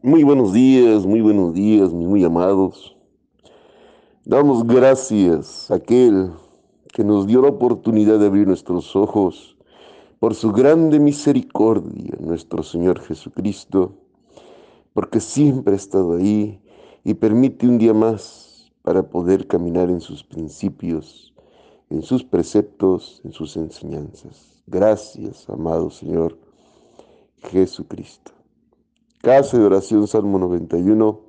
Muy buenos días, muy buenos días, mis muy amados. Damos gracias a aquel que nos dio la oportunidad de abrir nuestros ojos por su grande misericordia, nuestro Señor Jesucristo, porque siempre ha estado ahí y permite un día más para poder caminar en sus principios, en sus preceptos, en sus enseñanzas. Gracias, amado Señor Jesucristo. Casa de oración Salmo 91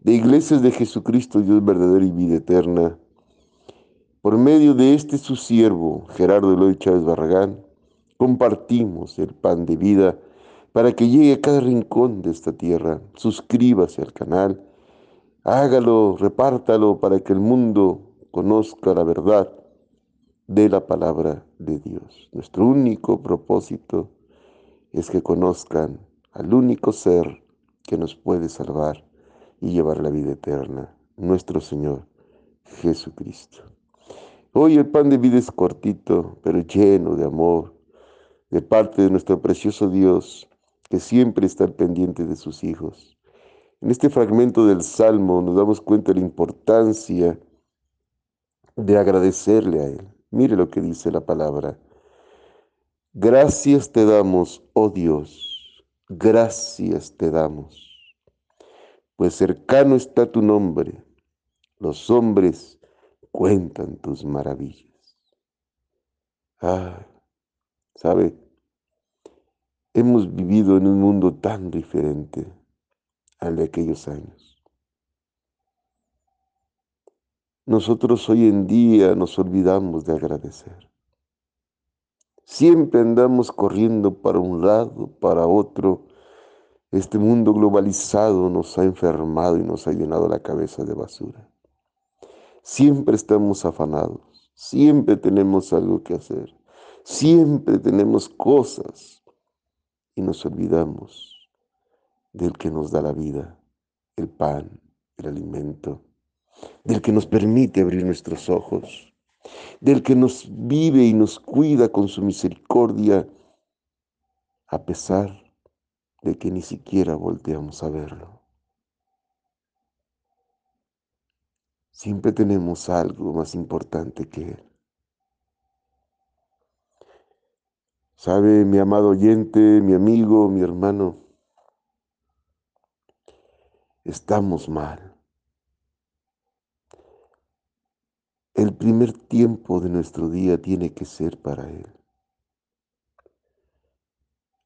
de Iglesias de Jesucristo, Dios verdadero y vida eterna. Por medio de este su siervo, Gerardo Eloy Chávez Barragán, compartimos el pan de vida para que llegue a cada rincón de esta tierra. Suscríbase al canal, hágalo, repártalo para que el mundo conozca la verdad de la palabra de Dios. Nuestro único propósito es que conozcan al único ser que nos puede salvar y llevar la vida eterna, nuestro Señor Jesucristo. Hoy el pan de vida es cortito, pero lleno de amor, de parte de nuestro precioso Dios, que siempre está pendiente de sus hijos. En este fragmento del Salmo nos damos cuenta de la importancia de agradecerle a Él. Mire lo que dice la palabra. Gracias te damos, oh Dios gracias te damos, pues cercano está tu nombre, los hombres cuentan tus maravillas. Ah, ¿sabe? Hemos vivido en un mundo tan diferente al de aquellos años. Nosotros hoy en día nos olvidamos de agradecer. Siempre andamos corriendo para un lado, para otro. Este mundo globalizado nos ha enfermado y nos ha llenado la cabeza de basura. Siempre estamos afanados, siempre tenemos algo que hacer, siempre tenemos cosas y nos olvidamos del que nos da la vida, el pan, el alimento, del que nos permite abrir nuestros ojos del que nos vive y nos cuida con su misericordia, a pesar de que ni siquiera volteamos a verlo. Siempre tenemos algo más importante que Él. Sabe, mi amado oyente, mi amigo, mi hermano, estamos mal. El primer tiempo de nuestro día tiene que ser para Él.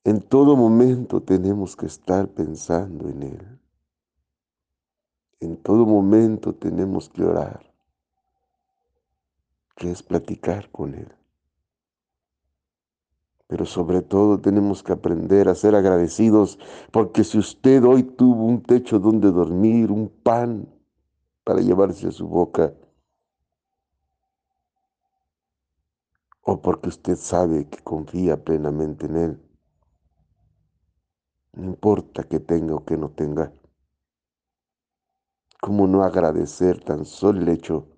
En todo momento tenemos que estar pensando en Él. En todo momento tenemos que orar, que es platicar con Él. Pero sobre todo tenemos que aprender a ser agradecidos porque si usted hoy tuvo un techo donde dormir, un pan para llevarse a su boca, o porque usted sabe que confía plenamente en Él. No importa que tenga o que no tenga. ¿Cómo no agradecer tan solo el hecho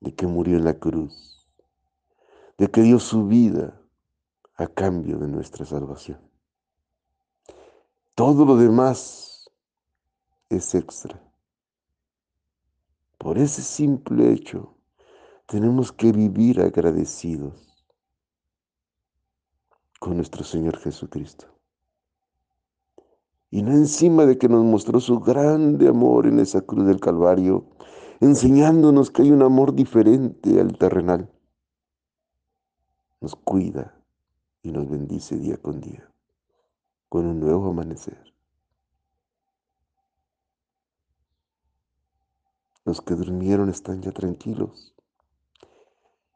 de que murió en la cruz, de que dio su vida a cambio de nuestra salvación? Todo lo demás es extra. Por ese simple hecho, tenemos que vivir agradecidos con nuestro Señor Jesucristo. Y no encima de que nos mostró su grande amor en esa cruz del Calvario, enseñándonos que hay un amor diferente al terrenal. Nos cuida y nos bendice día con día, con un nuevo amanecer. Los que durmieron están ya tranquilos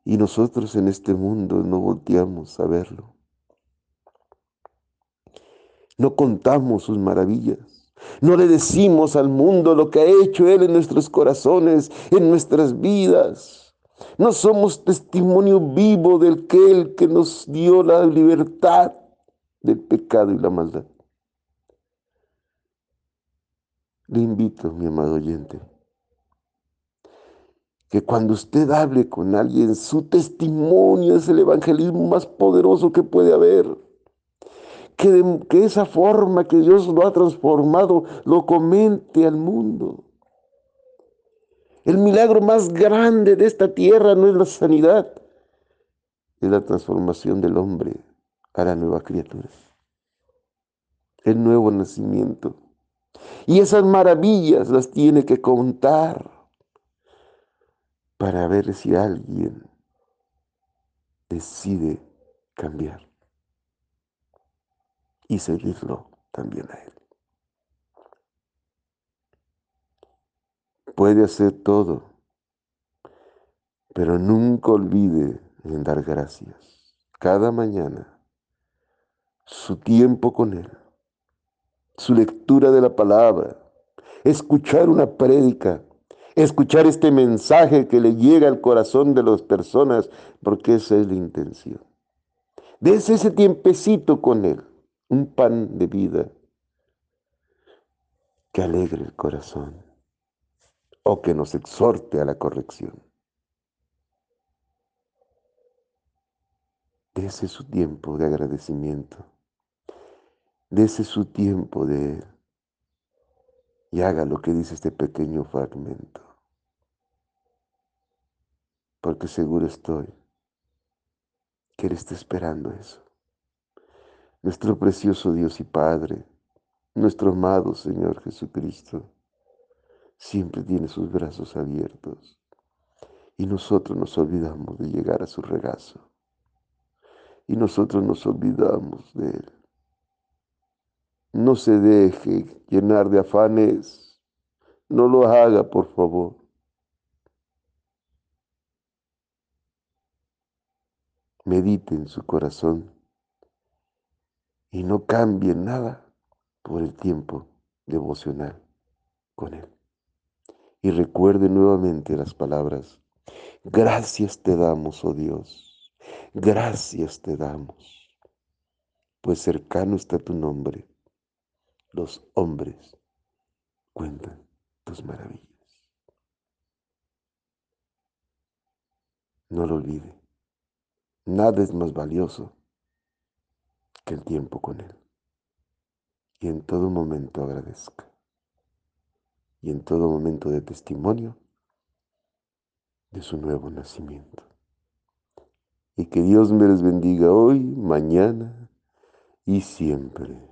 y nosotros en este mundo no volteamos a verlo. No contamos sus maravillas. No le decimos al mundo lo que ha hecho Él en nuestros corazones, en nuestras vidas. No somos testimonio vivo del que Él que nos dio la libertad del pecado y la maldad. Le invito, mi amado oyente, que cuando usted hable con alguien, su testimonio es el evangelismo más poderoso que puede haber. que, que esa forma que Dios lo ha transformado lo comente al mundo. El milagro más grande de esta tierra no es la sanidad, es la transformación del hombre a la nueva criatura. El nuevo nacimiento. Y esas maravillas las tiene que contar para ver si alguien decide cambiar y seguirlo también a Él. Puede hacer todo, pero nunca olvide en dar gracias. Cada mañana, su tiempo con Él, su lectura de la palabra, escuchar una prédica, escuchar este mensaje que le llega al corazón de las personas, porque esa es la intención. Dese ese tiempecito con Él, un pan de vida que alegre el corazón o que nos exhorte a la corrección. Dese su tiempo de agradecimiento. Dese su tiempo de y haga lo que dice este pequeño fragmento. Porque seguro estoy que Él está esperando eso. Nuestro precioso Dios y Padre, nuestro amado Señor Jesucristo, siempre tiene sus brazos abiertos y nosotros nos olvidamos de llegar a su regazo y nosotros nos olvidamos de Él. No se deje llenar de afanes. No lo haga, por favor. Medite en su corazón y no cambie nada por el tiempo devocional con Él. Y recuerde nuevamente las palabras, gracias te damos, oh Dios, gracias te damos, pues cercano está tu nombre los hombres cuentan tus maravillas. No lo olvide. Nada es más valioso que el tiempo con Él. Y en todo momento agradezca. Y en todo momento de testimonio de su nuevo nacimiento. Y que Dios me les bendiga hoy, mañana y siempre.